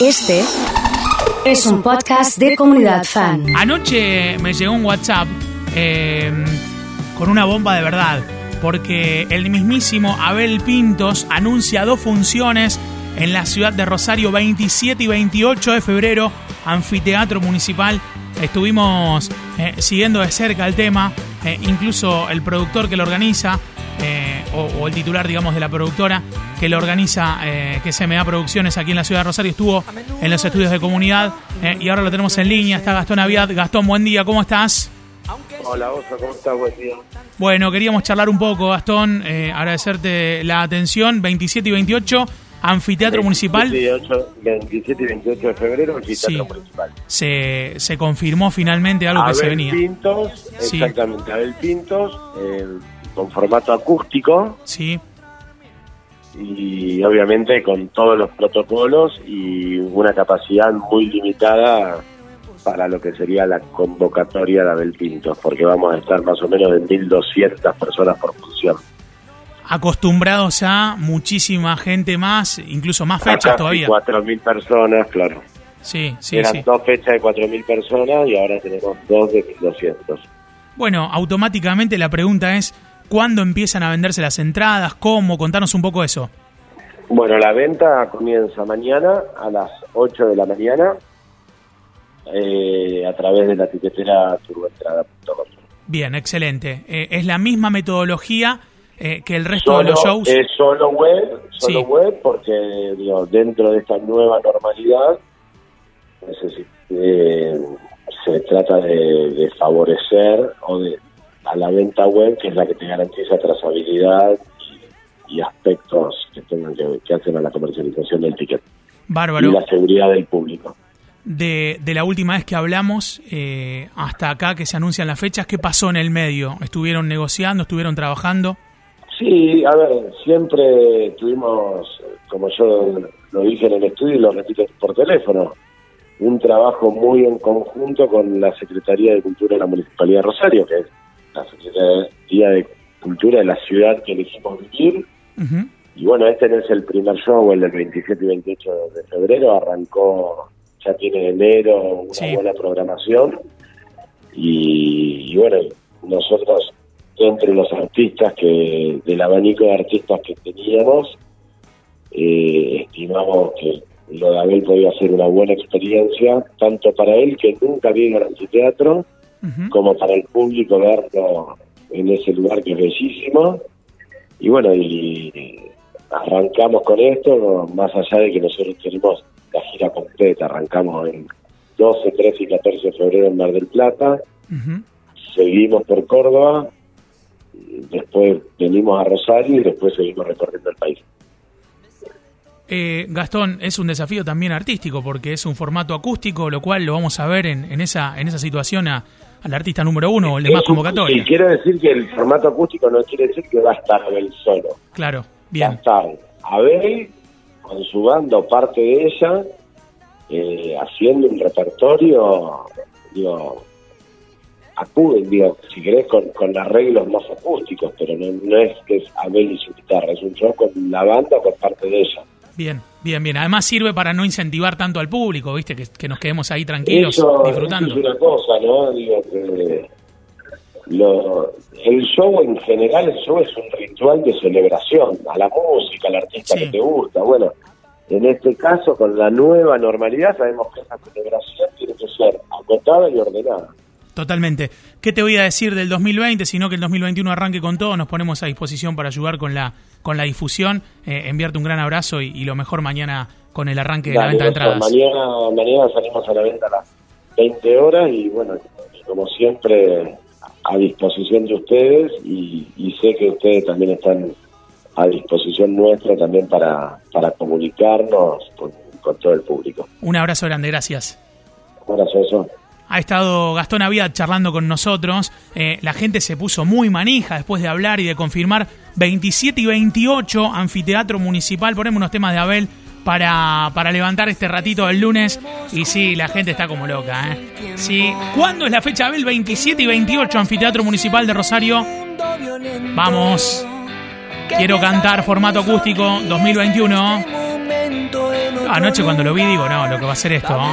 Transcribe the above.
Este es un podcast de comunidad fan. Anoche me llegó un WhatsApp eh, con una bomba de verdad, porque el mismísimo Abel Pintos anuncia dos funciones en la ciudad de Rosario 27 y 28 de febrero, anfiteatro municipal. Estuvimos eh, siguiendo de cerca el tema, eh, incluso el productor que lo organiza, eh, o, o el titular, digamos, de la productora que lo organiza, eh, que es MA Producciones aquí en la ciudad de Rosario, estuvo en los estudios de comunidad eh, y ahora lo tenemos en línea. Está Gastón Aviad. Gastón, buen día, ¿cómo estás? Hola, Osa, ¿cómo estás? Buen día. Bueno, queríamos charlar un poco, Gastón, eh, agradecerte la atención. 27 y 28, Anfiteatro Municipal. 28, 27 y 28 de febrero, Anfiteatro Sí. Municipal. Se, se confirmó finalmente algo que se venía. Pintos, Sí. exactamente, Abel Pintos, eh, con formato acústico Sí, y obviamente con todos los protocolos y una capacidad muy limitada para lo que sería la convocatoria de Abel Pintos, porque vamos a estar más o menos de 1.200 personas por función. Acostumbrados a muchísima gente más, incluso más fechas todavía. 4.000 personas, claro. Sí, sí, Eran sí. dos fechas de 4.000 personas y ahora tenemos dos de 1.200. Bueno, automáticamente la pregunta es, ¿cuándo empiezan a venderse las entradas? ¿Cómo? Contanos un poco eso. Bueno, la venta comienza mañana a las 8 de la mañana eh, a través de la etiquetera turboentrada.com. Bien, excelente. Eh, es la misma metodología eh, que el resto Solo, de los shows. Es solo web, solo Sí. web porque digo, dentro de esta nueva normalidad necesi- eh, se trata de, de favorecer o de, a la venta web, que es la que te garantiza trazabilidad y, y aspectos que tengan que, que hacen a la comercialización del ticket Bárbaro. y la seguridad del público. De, de la última vez que hablamos eh, hasta acá que se anuncian las fechas, ¿qué pasó en el medio? ¿Estuvieron negociando? ¿Estuvieron trabajando? Sí, a ver, siempre tuvimos, como yo lo dije en el estudio y lo repito por teléfono, un trabajo muy en conjunto con la Secretaría de Cultura de la Municipalidad de Rosario, que es la Secretaría de Cultura de la ciudad que elegimos vivir. Y bueno, este no es el primer show, el del 27 y 28 de febrero, arrancó, ya tiene enero, una Sí. buena programación. Y, y bueno, nosotros, entre los artistas que, del abanico de artistas que teníamos, eh, estimamos que lo de Abel podía ser una buena experiencia, tanto para él, que nunca vino al anfiteatro, como para el público verlo en ese lugar que es bellísimo. Y bueno, y arrancamos con esto, más allá de que nosotros tenemos la gira completa, arrancamos el 12, 13 y 14 de febrero en Mar del Plata, seguimos por Córdoba, después venimos a Rosario y después seguimos recorriendo el país. Eh, Gastón, es un desafío también artístico porque es un formato acústico, lo cual lo vamos a ver en, en esa, en esa situación a- al artista número uno o el de más un- convocatoria. Y quiero decir que el formato acústico no quiere decir que va a estar Abel solo. Claro, va a bien. estar Abel con su banda o parte de ella eh, haciendo un repertorio, digo, acú- digo, si querés, con, con arreglos más acústicos, pero no, no es que es Abel y su guitarra, es un show con la banda con parte de ella. Bien, bien, bien. Además sirve para no incentivar tanto al público, ¿viste? Que, que nos quedemos ahí tranquilos, Eso, disfrutando. eso es una cosa, ¿no? Digo que lo, el show en general, el show es un ritual de celebración a la música, al artista Sí. que te gusta. Bueno, en este caso, con la nueva normalidad, sabemos que esa celebración tiene que ser acotada y ordenada. Totalmente. ¿Qué te voy a decir del 2020? Sino que el 2021 arranque con todo, nos ponemos a disposición para ayudar con la con la difusión, eh, enviarte un gran abrazo y, y lo mejor mañana con el arranque de la venta de entradas. mañana, mañana salimos a la venta a las 20 horas y bueno, como siempre, a disposición de ustedes y, y sé que ustedes también están a disposición nuestra también para, para comunicarnos con, con todo el público. Un abrazo grande, gracias. Un abrazo. Ha estado Gastón Aviad charlando con nosotros. Eh, la gente se puso muy manija después de hablar y de confirmar 27 y 28 Anfiteatro Municipal. Ponemos unos temas de Abel para, para levantar este ratito del lunes. Y sí, la gente está como loca. ¿eh? Sí. ¿Cuándo es la fecha, Abel? 27 y 28 Anfiteatro Municipal de Rosario. Vamos. Quiero cantar formato acústico 2021. Anoche cuando lo vi digo, no, lo que va a ser esto, ¿no?